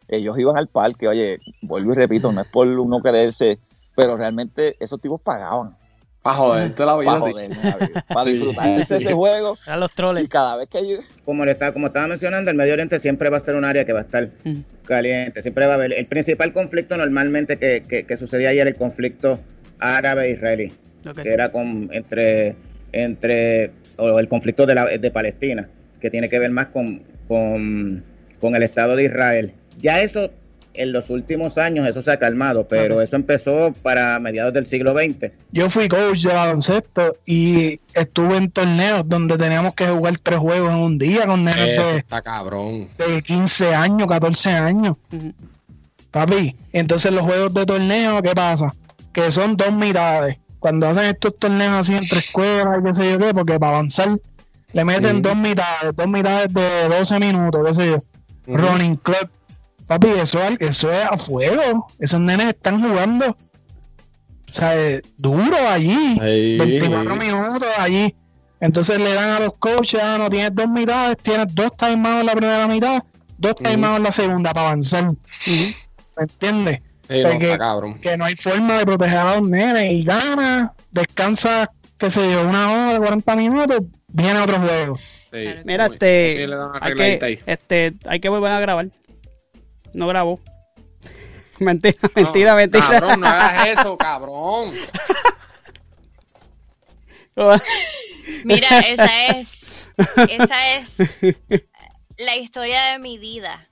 [SPEAKER 25] ellos iban al parque, oye, vuelvo y repito, no es por uno quererse, pero realmente esos tipos pagaban.
[SPEAKER 1] Para joderte la vida.
[SPEAKER 33] Para
[SPEAKER 1] sí.
[SPEAKER 33] vida. Para disfrutarse ese juego.
[SPEAKER 2] A los troles.
[SPEAKER 33] Y cada vez que yo...
[SPEAKER 25] Como, le estaba, como estaba mencionando, el Medio Oriente siempre va a ser un área que va a estar caliente. Siempre va a haber. El principal conflicto normalmente que, que, que sucedía ahí era el conflicto árabe-israelí,
[SPEAKER 2] Ok.
[SPEAKER 25] que era con, entre, entre o el conflicto de, la, de Palestina, que tiene que ver más con, con, con el Estado de Israel. Ya eso, en los últimos años, eso se ha calmado, pero eso empezó para mediados del siglo XX.
[SPEAKER 34] Yo fui coach de baloncesto y estuve en torneos donde teníamos que jugar tres juegos en un día con nenes de,
[SPEAKER 1] está cabrón.
[SPEAKER 34] de 15 años, 14 años. Papi, entonces los juegos de torneo, ¿qué pasa? Que son dos mitades. Cuando hacen estos torneos así entre escuelas y qué sé yo qué, porque para avanzar le meten
[SPEAKER 1] Sí.
[SPEAKER 34] dos mitades, dos mitades de 12 minutos, qué sé yo. Running club. Papi, eso, es- eso es a fuego. Esos nenes están jugando, o sea, eh, duro allí.
[SPEAKER 1] Sí,
[SPEAKER 34] 24
[SPEAKER 1] sí.
[SPEAKER 34] minutos allí. Entonces le dan a los coaches, ah, no tienes dos mitades, tienes dos timeouts en la primera mitad, dos timeouts en la segunda para avanzar. ¿Me entiendes?
[SPEAKER 1] Sí,
[SPEAKER 34] O sea,
[SPEAKER 1] no,
[SPEAKER 34] que,
[SPEAKER 1] cabrón.
[SPEAKER 34] que no hay forma de proteger a los nenes y gana, descansa, qué sé yo, una hora, 40 minutos, viene otro juego.
[SPEAKER 2] Mira, este, hay que, este, hay que volver a grabar. No grabó. Mentira, mentira, mentira.
[SPEAKER 1] Cabrón, no hagas eso, cabrón.
[SPEAKER 35] Mira, esa es, esa es la historia de mi vida.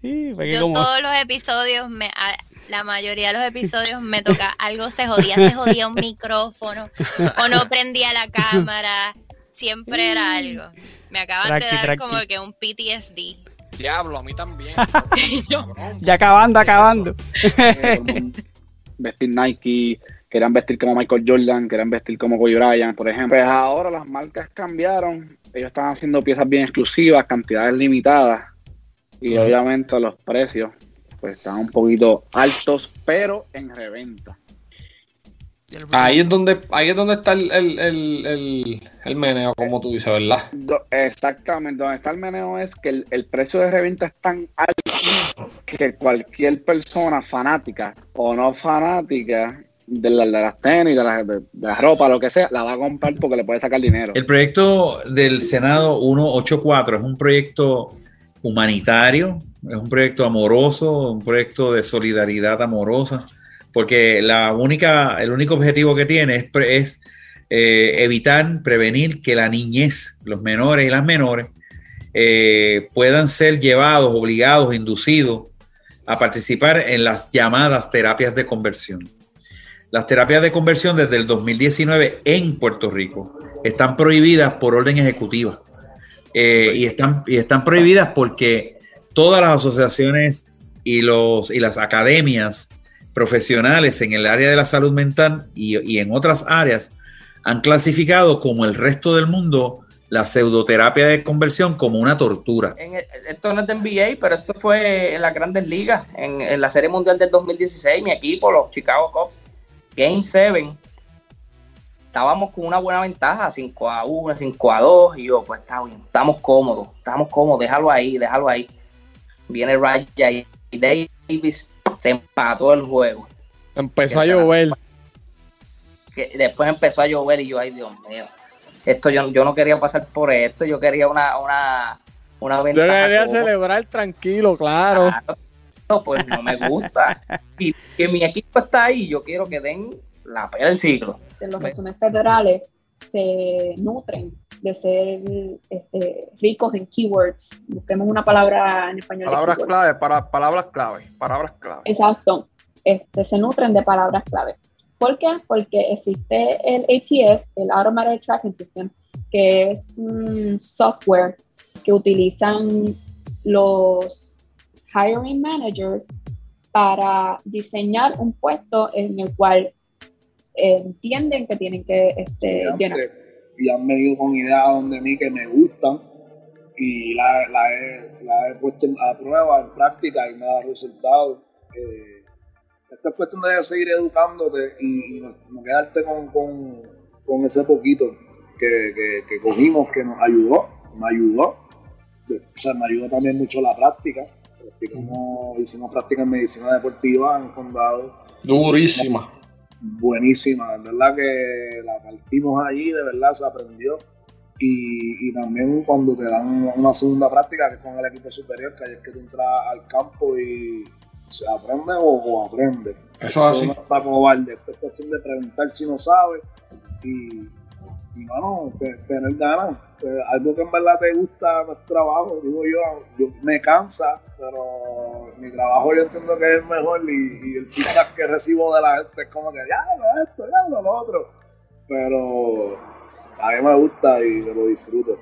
[SPEAKER 2] porque
[SPEAKER 35] Yo
[SPEAKER 2] como-
[SPEAKER 35] todos los episodios, me, a- la mayoría de los episodios me toca algo, se jodía, se jodía un micrófono o no prendía la cámara, siempre era algo. Me acaban
[SPEAKER 2] Tranqui,
[SPEAKER 35] de dar
[SPEAKER 2] tranqui.
[SPEAKER 35] como que un PTSD.
[SPEAKER 1] Diablo, a mí también.
[SPEAKER 2] Ya acabando, acabando.
[SPEAKER 33] vestir Nike, querían vestir como Michael Jordan, querían vestir como Kobe Bryant, por ejemplo. Pues ahora las marcas cambiaron, ellos están haciendo piezas bien exclusivas, cantidades limitadas, y obviamente los precios pues están un poquito altos, pero en reventa.
[SPEAKER 1] Ahí es donde, ahí es donde está el, el, el, el, el meneo, como tú dices, ¿verdad?
[SPEAKER 33] Exactamente, donde está el meneo es que el, el precio de reventa es tan alto que cualquier persona fanática o no fanática de, la- de las tenis, de la, de- de la ropa, lo que sea, la va a comprar porque le puede sacar dinero.
[SPEAKER 36] El proyecto del Senado 184 es un proyecto humanitario, es un proyecto amoroso, un proyecto de solidaridad amorosa, porque la única, el único objetivo que tiene es, eh, evitar, prevenir que la niñez, los menores y las menores, eh, puedan ser llevados, obligados, inducidos a participar en las llamadas terapias de conversión. Las terapias de conversión desde el 2019 en Puerto Rico están prohibidas por orden ejecutiva. Eh, y, están, y están prohibidas porque todas las asociaciones y, los, y las academias profesionales en el área de la salud mental y, en otras áreas han clasificado como el resto del mundo la pseudoterapia de conversión como una tortura.
[SPEAKER 37] Esto no es de NBA, pero esto fue en las grandes ligas. En, la Serie Mundial del 2016, mi equipo, los Chicago Cubs, Game 7, estábamos con una buena ventaja, 5 a 1, 5 a 2, y yo, pues está bien, estamos cómodos, estamos cómodos, déjalo ahí, déjalo ahí. Viene Raya y Davis, se empató el juego.
[SPEAKER 1] Empezó a llover.
[SPEAKER 37] que después empezó a llover y yo, ay Dios mío, esto yo, yo no quería pasar por esto, yo quería una, una, una
[SPEAKER 38] Yo
[SPEAKER 37] ventaja.
[SPEAKER 38] quería
[SPEAKER 37] cómoda.
[SPEAKER 38] celebrar tranquilo, claro.
[SPEAKER 37] No, pues no me gusta. Y que mi equipo está ahí, yo quiero que den la pena del siglo.
[SPEAKER 39] de los resúmenes federales se nutren de ser este, ricos en keywords. Busquemos una palabra en español.
[SPEAKER 23] Palabras clave, para, palabras clave, palabras clave.
[SPEAKER 39] Exacto. Este, se nutren de palabras clave. ¿Por qué? Porque existe el ATS, el Automated Tracking System, que es un software que utilizan los hiring managers para diseñar un puesto en el cual entienden que tienen que este, llenar.
[SPEAKER 32] Y han venido con ideas donde mí que me gustan y la, la he, la he puesto a prueba, en práctica y me da resultados. Eh, esta es cuestión de seguir educándote y, no, quedarte con, con, con ese poquito que, que, cogimos que nos ayudó, me ayudó. O sea, me ayudó también mucho la práctica. Practicamos, hicimos práctica en medicina deportiva en condado.
[SPEAKER 1] Durísima.
[SPEAKER 32] Buenísima. De verdad que la partimos allí, de verdad se aprendió. Y, y también cuando te dan una segunda práctica, que es con el equipo superior, que ahí es que tú entras al campo y se aprende o, o aprende.
[SPEAKER 1] Eso es así.
[SPEAKER 32] No está cobarde, esto es cuestión de preguntar si no sabe y, y mano, te- tener ganas. Eh, algo que en verdad te gusta no es trabajo, digo yo, yo me cansa, pero mi trabajo yo entiendo que es el mejor y, y el feedback que recibo de la gente es como que ya lo esto, ya lo, lo otro. Pero a mí me gusta y me lo disfruto.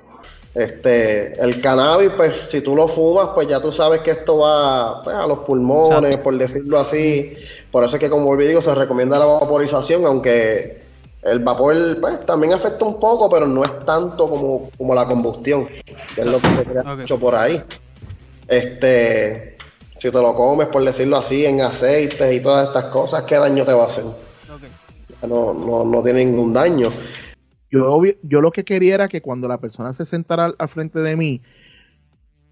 [SPEAKER 40] Este, el cannabis, pues si tú lo fumas, pues ya tú sabes que esto va pues, a los pulmones, por decirlo así. Por eso es que, como digo, se recomienda la vaporización, aunque el vapor pues, también afecta un poco, pero no es tanto como, como la combustión, que es lo que se crea mucho por ahí. Este, si te lo comes, por decirlo así, en aceites y todas estas cosas, ¿qué daño te va a hacer? No, no, no tiene ningún daño.
[SPEAKER 41] Yo, yo lo que quería era que cuando la persona se sentara al, al frente de mí,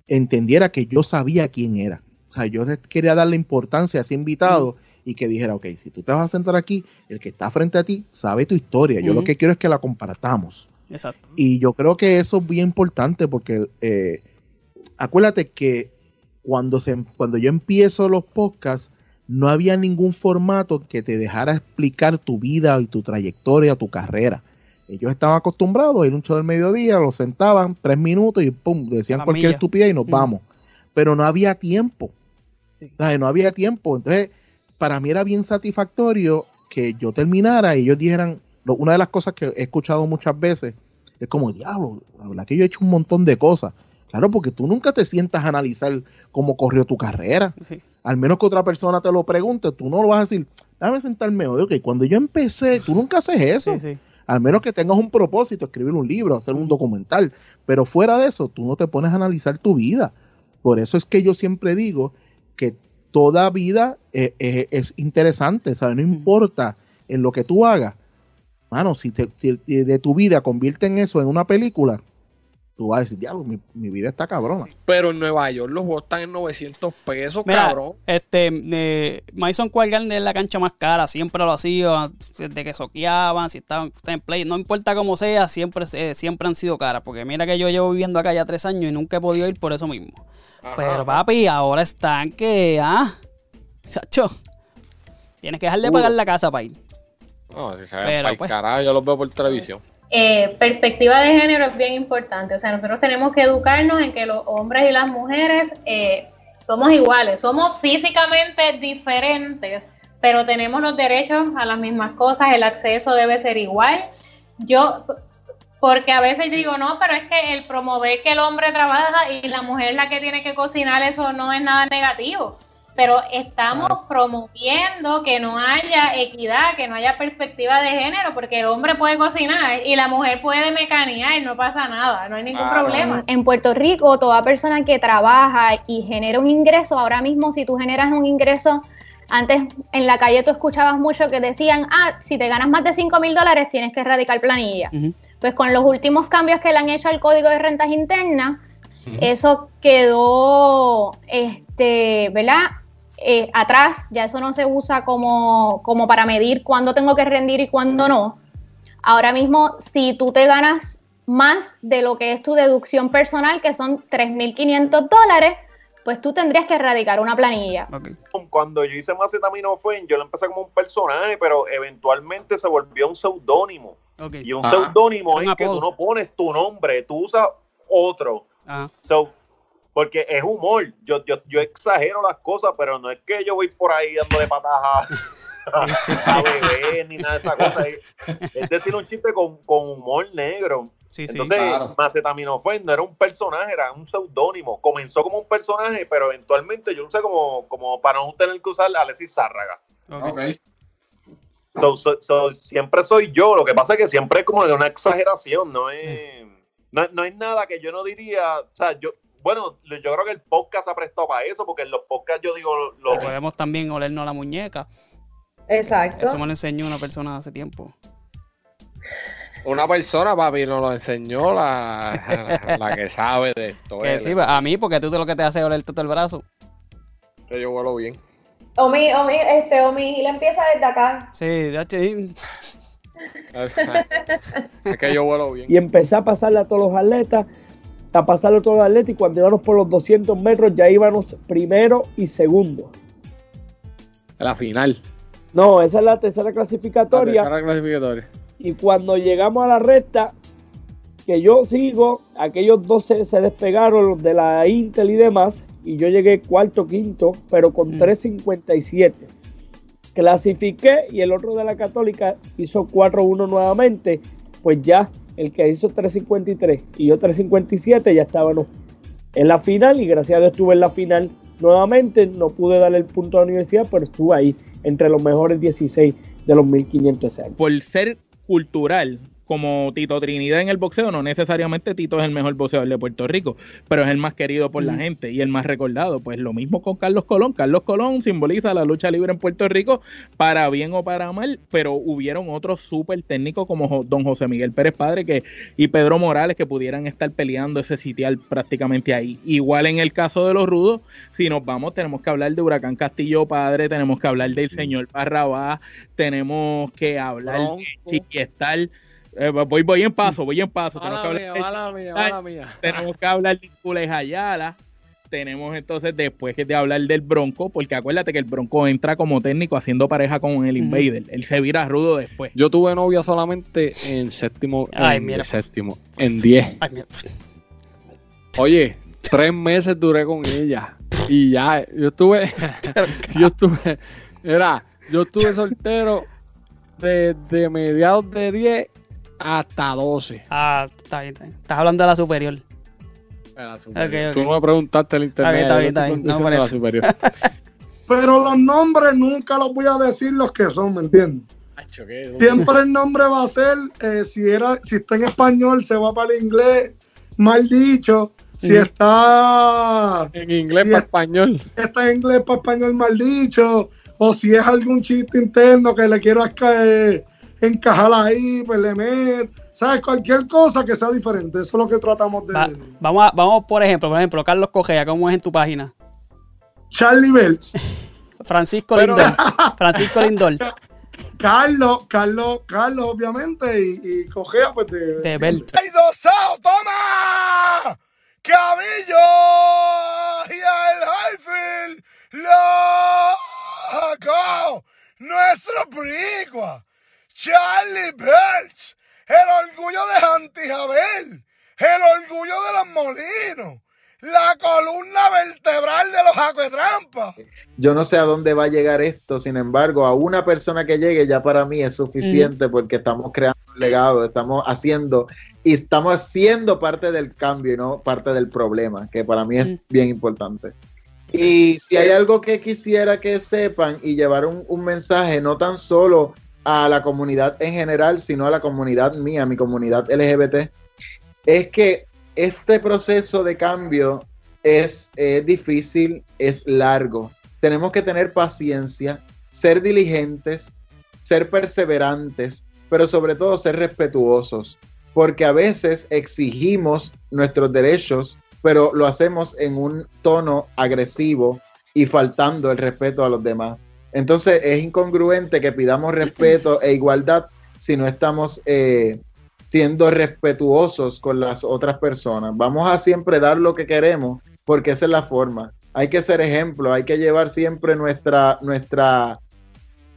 [SPEAKER 41] entendiera que yo sabía quién era. O sea, yo quería darle importancia a ese invitado y que dijera, ok, si tú te vas a sentar aquí, el que está frente a ti sabe tu historia. Yo lo que quiero es que la compartamos.
[SPEAKER 2] Exacto.
[SPEAKER 41] Y yo creo que eso es bien importante porque eh, acuérdate que cuando, se, cuando yo empiezo los podcasts, no había ningún formato que te dejara explicar tu vida y tu trayectoria, tu carrera. Ellos estaban acostumbrados a ir un show del mediodía, lo sentaban tres minutos y pum, decían
[SPEAKER 2] La
[SPEAKER 41] cualquier
[SPEAKER 2] milla.
[SPEAKER 41] estupidez y nos
[SPEAKER 2] Mm.
[SPEAKER 41] vamos. Pero no había tiempo. ¿sabes? No había tiempo. Entonces, para mí era bien satisfactorio que yo terminara y ellos dijeran, lo- una de las cosas que he escuchado muchas veces es como, diablo, la verdad que yo he hecho un montón de cosas. Claro, porque tú nunca te sientas a analizar cómo corrió tu carrera. Al menos que otra persona te lo pregunte, tú no lo vas a decir, déjame sentarme hoy. Ok, cuando yo empecé, tú nunca haces eso. Al menos que tengas un propósito, escribir un libro, hacer un documental. Pero fuera de eso, tú no te pones a analizar tu vida. Por eso es que yo siempre digo que toda vida eh, eh, es interesante, ¿sabes? No importa en lo que tú hagas. Mano, si, te, si de tu vida convierten eso en una película, tú vas a decir, diablo, mi, mi vida está cabrona.
[SPEAKER 42] Pero en Nueva York los juegos están en 900 pesos,
[SPEAKER 2] Mira,
[SPEAKER 42] cabrón.
[SPEAKER 2] este, eh, Madison Square Garden es la cancha más cara, siempre lo ha sido, desde que soqueaban, si estaban, estaban en play, no importa cómo sea, siempre, eh, siempre han sido caras, porque mira que yo llevo viviendo acá ya tres años y nunca he podido ir por eso mismo. Pero papi, ahora están que, ah, Sacho, tienes que dejar de
[SPEAKER 42] Uh.
[SPEAKER 2] pagar la casa para ir.
[SPEAKER 42] No, si
[SPEAKER 2] Pero,
[SPEAKER 42] pa'l
[SPEAKER 2] pues.
[SPEAKER 42] carajo, yo los veo por televisión.
[SPEAKER 43] Eh, perspectiva de género es bien importante. O sea, nosotros tenemos que educarnos en que los hombres y las mujeres eh, somos iguales, somos físicamente diferentes, pero tenemos los derechos a las mismas cosas, el acceso debe ser igual. Yo, porque a veces digo, no, pero es que el promover que el hombre trabaja y la mujer la que tiene que cocinar, eso no es nada negativo. Pero estamos promoviendo que no haya equidad, que no haya perspectiva de género, porque el hombre puede cocinar y la mujer puede mecanear, no pasa nada, no hay ningún problema.
[SPEAKER 44] En Puerto Rico, toda persona que trabaja y genera un ingreso, ahora mismo si tú generas un ingreso, antes en la calle tú escuchabas mucho que decían, ah, si te ganas más de 5 mil dólares tienes que erradicar planilla. Pues con los últimos cambios que le han hecho al Código de Rentas Internas, eso quedó, este, ¿verdad? Eh, atrás, ya eso no se usa como, como para medir cuándo tengo que rendir y cuándo no. Ahora mismo, si tú te ganas más de lo que es tu deducción personal, que son 3.500 dólares, pues tú tendrías que erradicar una planilla.
[SPEAKER 45] Cuando yo hice Macetaminofen, yo lo empecé como un personaje, pero eventualmente se volvió un seudónimo. Y un
[SPEAKER 2] Ah.
[SPEAKER 45] seudónimo es que tú no pones tu nombre, tú usas otro. So, porque es humor. Yo, yo, yo exagero las cosas, pero no es que yo voy por ahí dándole patajas a, a bebé ni nada de esa cosa. Es, es decir, un chiste con, con humor negro.
[SPEAKER 2] sí,
[SPEAKER 45] Entonces,
[SPEAKER 2] claro.
[SPEAKER 45] Macetaminofen no era un personaje, era un seudónimo. Comenzó como un personaje, pero eventualmente yo lo usé como, como para no tener que usar a Alexis Zárraga. So, so- so, siempre soy yo. Lo que pasa es que siempre es como de una exageración, no es, no, no es nada que yo no diría. O sea, yo, bueno, yo creo que el podcast ha prestado para eso, porque en los podcasts yo digo lo
[SPEAKER 2] Y podemos también olernos la muñeca.
[SPEAKER 46] Exacto.
[SPEAKER 2] Eso me lo enseñó una persona hace tiempo.
[SPEAKER 42] Una persona, papi, nos lo enseñó la, la que sabe de esto.
[SPEAKER 2] Que sí, a mí, porque tú te lo que te hace es olerte todo el brazo.
[SPEAKER 42] Que yo vuelo bien.
[SPEAKER 47] Omi, Omi, este, Omi Gil empieza desde acá.
[SPEAKER 2] Sí, te-
[SPEAKER 1] Es que yo vuelo bien.
[SPEAKER 34] y empecé a pasarle a todos los atletas, a pasarle a todos los atletas y cuando íbamos por los 200 metros ya íbamos primero y segundo.
[SPEAKER 1] La final.
[SPEAKER 34] No, esa es la tercera
[SPEAKER 1] La
[SPEAKER 34] clasificatoria
[SPEAKER 1] tercera clasificatoria.
[SPEAKER 34] y cuando llegamos a la recta, que yo sigo, aquellos dos se, se despegaron, los de la Intel y demás, y yo llegué cuarto, quinto, pero con 3.57. Clasifiqué y el otro de la Católica hizo 4-1 nuevamente, pues ya el que hizo 3.53 y yo 3.57 ya estábamos en la final y gracias a Dios estuve en la final nuevamente. No pude darle el punto a la universidad, pero estuve ahí entre los mejores 16 de los 1.500 ese año.
[SPEAKER 39] por ser cultural, como Tito Trinidad en el boxeo, no necesariamente Tito es el mejor boxeador de Puerto Rico, pero es el más querido por la gente y el más recordado. Pues lo mismo con Carlos Colón. Carlos Colón simboliza la lucha libre en Puerto Rico para bien o para mal, pero hubieron otros súper técnicos como don José Miguel Pérez Padre que, y Pedro Morales que pudieran estar peleando ese sitial prácticamente ahí. Igual en el caso de los rudos, si nos vamos, tenemos que hablar de Huracán Castillo Padre, tenemos que hablar del señor Barrabás, tenemos que hablar de Chiquiestal. Eh, voy, voy en paso, voy en paso. Tenemos que hablar
[SPEAKER 1] mía,
[SPEAKER 39] de
[SPEAKER 1] mía,
[SPEAKER 39] tenemos que hablar de Cules Ayala. Tenemos entonces después de hablar del Bronco, porque acuérdate que el Bronco entra como técnico haciendo pareja con el Invader. Él se vira rudo después.
[SPEAKER 1] Yo tuve novia solamente en séptimo.
[SPEAKER 39] Ay,
[SPEAKER 1] en
[SPEAKER 39] mira.
[SPEAKER 1] séptimo. En 10. Oye, tres meses duré con ella. Y ya, yo estuve. yo estuve. Era, yo estuve soltero desde mediados de 10 hasta 12.
[SPEAKER 2] Ah, está bien, está bien. Estás hablando de la superior.
[SPEAKER 1] Tú no me preguntaste el
[SPEAKER 2] Está bien,
[SPEAKER 1] internet.
[SPEAKER 2] está bien, está bien. No, por eso.
[SPEAKER 1] superior.
[SPEAKER 32] Pero los nombres nunca los voy a decir los que son, ¿me entiendes? Siempre el nombre va a ser, eh, si era, si está en español, se va para el inglés, mal dicho. Si está
[SPEAKER 1] en inglés
[SPEAKER 32] si
[SPEAKER 1] para
[SPEAKER 32] es-
[SPEAKER 1] español.
[SPEAKER 32] si está en inglés para español, mal dicho. O si es algún chiste interno que le quieras caer, encajar ahí, pues le. ¿Sabes? Cualquier cosa que sea diferente. Eso es lo que tratamos de.
[SPEAKER 2] Va- vamos, a- vamos, por ejemplo, por ejemplo, Carlos Cogea, ¿cómo es en tu página?
[SPEAKER 32] Charlie Belts.
[SPEAKER 2] Francisco
[SPEAKER 32] Pero-
[SPEAKER 2] Lindor. Francisco Lindor.
[SPEAKER 32] Carlos, Carlos, Carlos, obviamente, y, y Cogea, pues de.
[SPEAKER 2] De Belt.
[SPEAKER 48] ¡Ay, dosao! ¡Toma! ¡Cabillo! ¡Y el Highfield! ¡Loco! ¡Nuestro boricua! ¡Charlie Belch! ¡El orgullo de Jantijabel! ¡El orgullo de los molinos! ¡La columna vertebral de los acuetrampas!
[SPEAKER 49] Yo no sé a dónde va a llegar esto, sin embargo, a una persona que llegue ya para mí es suficiente porque estamos creando un legado, estamos haciendo y estamos siendo parte del cambio y no parte del problema, que para mí es bien importante. Y si hay algo que quisiera que sepan y llevar un, un mensaje no tan solo a la comunidad en general, sino a la comunidad mía, mi comunidad LGBT, es que este proceso de cambio es, es difícil, es largo. Tenemos que tener paciencia, ser diligentes, ser perseverantes, pero sobre todo ser respetuosos, porque a veces exigimos nuestros derechos, pero lo hacemos en un tono agresivo y faltando el respeto a los demás. Entonces es incongruente que pidamos respeto e igualdad si no estamos eh, siendo respetuosos con las otras personas. Vamos a siempre dar lo que queremos porque esa es la forma. Hay que ser ejemplo, hay que llevar siempre nuestra, nuestra,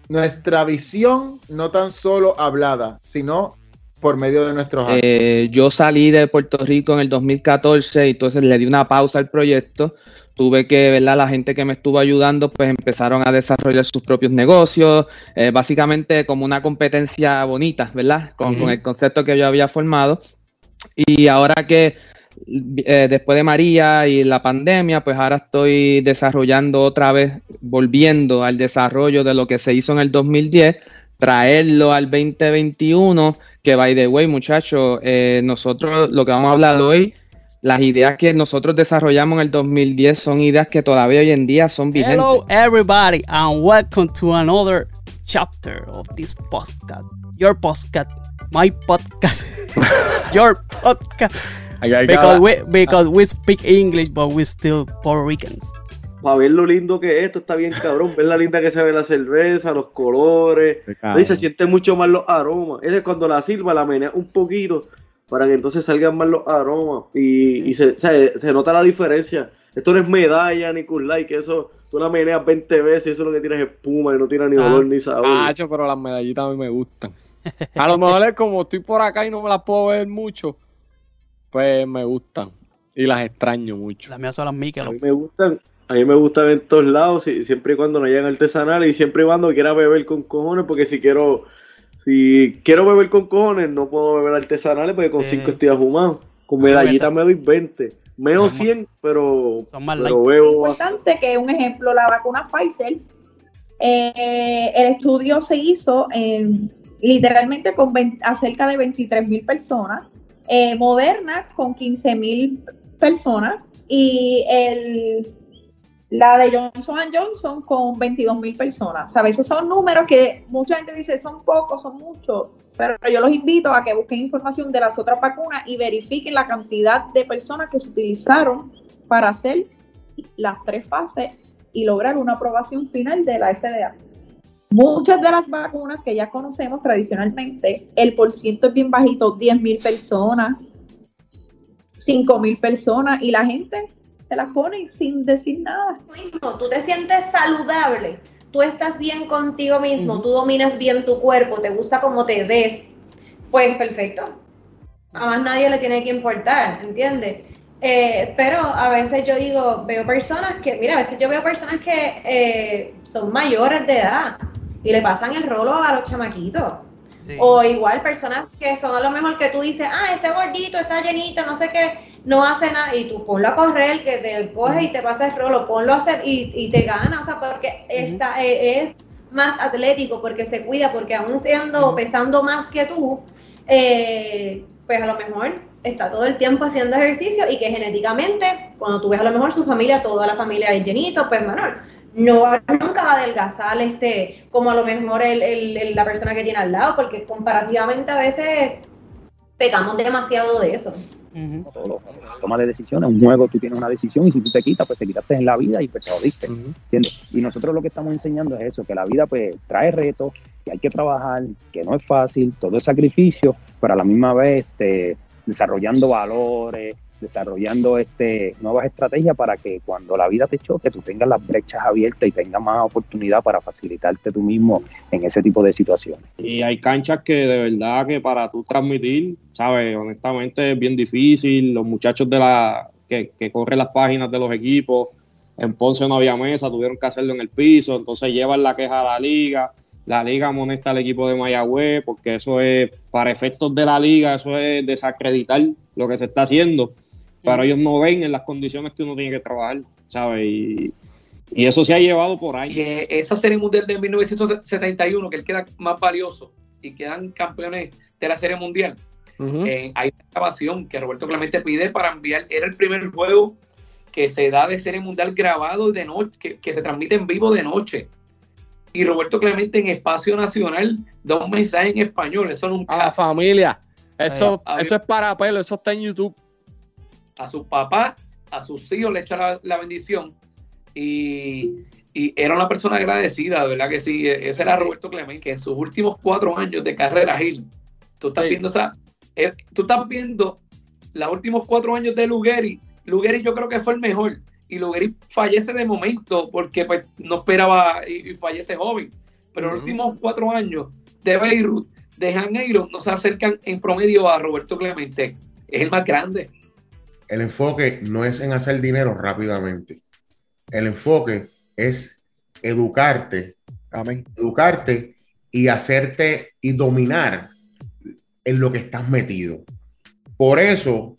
[SPEAKER 49] nuestra visión, no tan solo hablada, sino por medio de nuestros actos.
[SPEAKER 37] Eh, yo salí de Puerto Rico en el 2014 y entonces le di una pausa al proyecto. Tuve que, ¿verdad? La gente que me estuvo ayudando, pues empezaron a desarrollar sus propios negocios, eh, básicamente como una competencia bonita, ¿verdad? Con, el concepto que yo había formado. Y ahora que eh, después de María y la pandemia, pues ahora estoy desarrollando otra vez, volviendo al desarrollo de lo que se hizo en el 2010, traerlo al 2021, que by the way, muchachos, eh, nosotros lo que vamos a hablar hoy, las ideas que nosotros desarrollamos en el 2010 son ideas que todavía hoy en día son vigentes.
[SPEAKER 2] Hello, everybody, and welcome to another chapter of this podcast. Your podcast, my podcast, your podcast. Because we because we speak English, but we still Puerto Ricans.
[SPEAKER 33] ver lo lindo que es, esto está bien cabrón, ver la linda que se ve la cerveza, los colores, y se sienten mucho más los aromas. Ese es cuando la sirva, la menea un poquito para que entonces salgan más los aromas y, y se, se, se nota la diferencia. Esto no es medalla ni cool like, eso tú la meneas 20 veces y eso es lo que tienes es espuma y no tiene ni olor ni sabor.
[SPEAKER 1] Macho, pero las medallitas a mí me gustan. A lo mejor es como estoy por acá y no me las puedo ver mucho, pues me gustan y las extraño mucho.
[SPEAKER 2] Las mías son las
[SPEAKER 33] A
[SPEAKER 2] Michelob.
[SPEAKER 33] mí me gustan, a mí me gustan en todos lados, si- siempre y cuando no hayan artesanales y siempre y cuando quiera beber con cojones, porque si quiero, si quiero beber con cojones, no puedo beber artesanales porque con 5 estoy ahumado. Con medallitas me doy 20. Meo 100, pero, pero bebo
[SPEAKER 50] importante que un ejemplo, la vacuna Pfizer, eh, el estudio se hizo en, literalmente con 20 a cerca de 23 mil personas, eh, Moderna con 15 mil personas y el, la de Johnson Johnson con 22 mil personas. ¿Sabes? Esos son números que mucha gente dice son pocos, son muchos, pero yo los invito a que busquen información de las otras vacunas y verifiquen la cantidad de personas que se utilizaron para hacer las tres fases y lograr una aprobación final de la FDA. Muchas de las vacunas que ya conocemos tradicionalmente, el por ciento es bien bajito, 10 mil personas, 5 mil personas, y la gente se las pone sin decir nada.
[SPEAKER 47] mismo, tú te sientes saludable, tú estás bien contigo mismo, tú dominas bien tu cuerpo, te gusta cómo te ves, pues perfecto. A más nadie le tiene que importar, ¿entiendes? Eh, pero a veces yo digo, veo personas que, mira, a veces yo veo personas que eh, son mayores de edad y le pasan el rolo a los chamaquitos. O igual personas que son a lo mejor que tú dices, ah, ese gordito, esa llenita, no sé qué, no hace nada, y tú ponlo a correr, que te coge y te pasa el rolo, ponlo a hacer y, y te gana, o sea, porque está, eh, es más atlético, porque se cuida, porque aún siendo, pesando más que tú, eh, pues a lo mejor está todo el tiempo haciendo ejercicio y que genéticamente, cuando tú ves a lo mejor su familia, toda la familia es llenito, pues menor, no nunca va a adelgazar este, como a lo mejor el, el- el- la persona que tiene al lado, porque comparativamente a veces pecamos demasiado de eso.
[SPEAKER 51] Todo lo- toma de decisiones, un juego tú tienes una decisión y si tú te quitas, pues te quitaste en la vida y pues te jodiste. ¿entiendes? Y nosotros lo que estamos enseñando es eso, que la vida pues trae retos, que hay que trabajar, que no es fácil, todo es sacrificio, pero a la misma vez este, desarrollando valores, desarrollando este, nuevas estrategias para que cuando la vida te choque tú tengas las brechas abiertas y tengas más oportunidad para facilitarte tú mismo en ese tipo de situaciones.
[SPEAKER 39] Y hay canchas que de verdad que para tú transmitir, ¿sabes? Honestamente es bien difícil. Los muchachos de la que, que corren las páginas de los equipos, en Ponce no había mesa, tuvieron que hacerlo en el piso, entonces llevan la queja a la liga. La liga amonesta al equipo de Mayagüez, porque eso es, para efectos de la liga, eso es desacreditar lo que se está haciendo. Pero ellos no ven en las condiciones que uno tiene que trabajar, ¿sabes? Y, y eso se ha llevado por años.
[SPEAKER 52] que esa serie mundial de 1971, que él queda más valioso y quedan campeones de la serie mundial, eh, hay una grabación que Roberto Clemente pide para enviar, era el primer juego que se da de serie mundial grabado de noche, que, que se transmite en vivo de noche. Y Roberto Clemente en Espacio Nacional da un mensaje en español, eso nunca...
[SPEAKER 1] A la familia. Eso, eso es para pelo, eso está en YouTube.
[SPEAKER 52] A su papá, a sus hijos le echa la, la bendición y, y era una persona agradecida, de verdad que sí. E- Ese era Roberto Clemente, que en sus últimos cuatro años de carrera, Gil, tú estás viendo esa, eh, tú estás viendo los últimos cuatro años de Lugeri. Lugeri yo creo que fue el mejor y Lugeri fallece de momento porque pues no esperaba y, y fallece joven. Pero los últimos cuatro años de Beirut, de Janeiro, nos acercan en promedio a Roberto Clemente. Es el más grande.
[SPEAKER 32] El enfoque no es en hacer dinero rápidamente. El enfoque es educarte, educarte y hacerte y dominar en lo que estás metido. Por eso,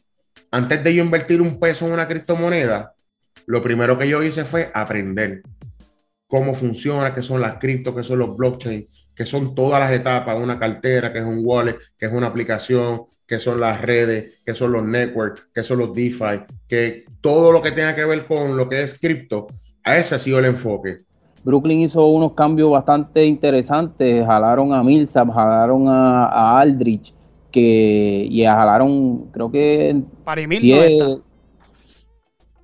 [SPEAKER 32] antes de yo invertir un peso en una criptomoneda, lo primero que yo hice fue aprender cómo funciona, qué son las cripto, qué son los blockchain, qué son todas las etapas una cartera, qué es un wallet, qué es una aplicación, qué son las redes, qué son los networks, qué son los DeFi, que todo lo que tenga que ver con lo que es cripto, a ese ha sido el enfoque.
[SPEAKER 39] Brooklyn hizo unos cambios bastante interesantes. Jalaron a Millsap, jalaron a, a Aldrich, que, y a jalaron, creo que.
[SPEAKER 2] Parimil no
[SPEAKER 39] 10,
[SPEAKER 2] está.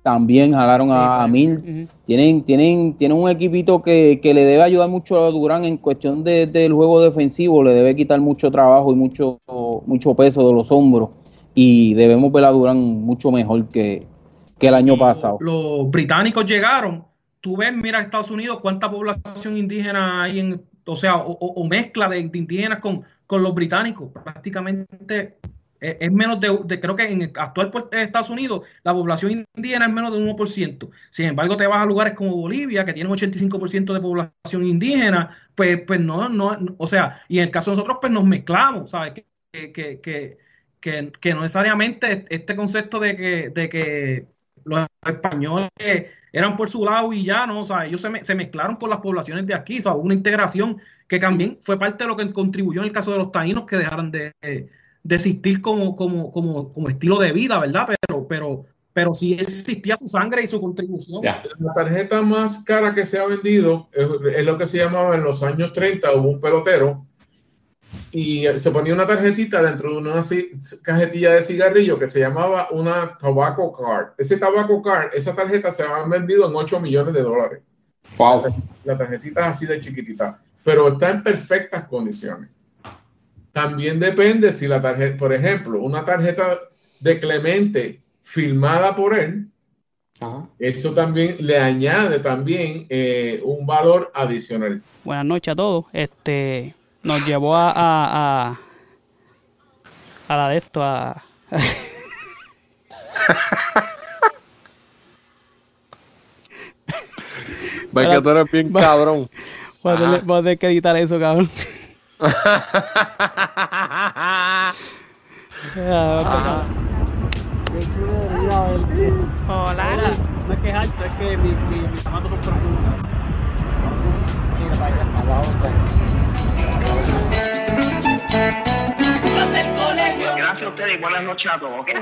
[SPEAKER 39] También jalaron a, a Mills. Tienen, tienen, tienen un equipito que, que le debe ayudar mucho a Durán en cuestión de- del juego defensivo, le debe quitar mucho trabajo y mucho, mucho peso de los hombros. Y debemos ver a Durán mucho mejor que, que el año pasado.
[SPEAKER 52] los británicos llegaron, tú ves, mira Estados Unidos, cuánta población indígena hay en, o sea, o, o- o mezcla de, de indígenas con, con los británicos, prácticamente es menos de, de- creo que en el actual puer- Estados Unidos la población indígena es menos de un 1%. Sin embargo, te vas a lugares como Bolivia, que tiene un 85% de población indígena, pues, pues no, no, o sea, y en el caso de nosotros, pues nos mezclamos, ¿sabes? Que, que, que, que, no necesariamente este concepto de que, de que los españoles eran por su lado y ya, ¿no? O sea, ellos se, se mezclaron con las poblaciones de aquí, o sea, hubo una integración que también fue parte de lo que contribuyó en el caso de los taínos que dejaran de, de existir como, como, como, como estilo de vida, ¿verdad? Pero, pero, pero sí existía su sangre y su contribución.
[SPEAKER 32] La tarjeta más cara que se ha vendido es, es lo que se llamaba en los años 30, hubo un pelotero y se ponía una tarjetita dentro de una cajetilla de cigarrillo que se llamaba una tobacco card. Ese tobacco card, esa tarjeta se ha vendido en 8 millones de dólares.
[SPEAKER 53] Wow.
[SPEAKER 32] La tarjetita es así de chiquitita, pero está en perfectas condiciones. También depende si la tarjeta, por ejemplo, una tarjeta de Clemente firmada por él, eso también le añade también eh, un valor adicional.
[SPEAKER 2] Buenas noches a todos. Este nos llevó a a, a, a la de esto a
[SPEAKER 1] Ves que tú eres bien cabrón.
[SPEAKER 2] Voy a tener-
[SPEAKER 1] Ajá.
[SPEAKER 2] voy a tener que editar eso, cabrón.
[SPEAKER 1] Ajá.
[SPEAKER 2] Hola. No es que es alto, es que mi- mi- mis zapatos son profundos. Mira allá.
[SPEAKER 29] Gracias a ustedes y buenas noches a todos, ¿ok?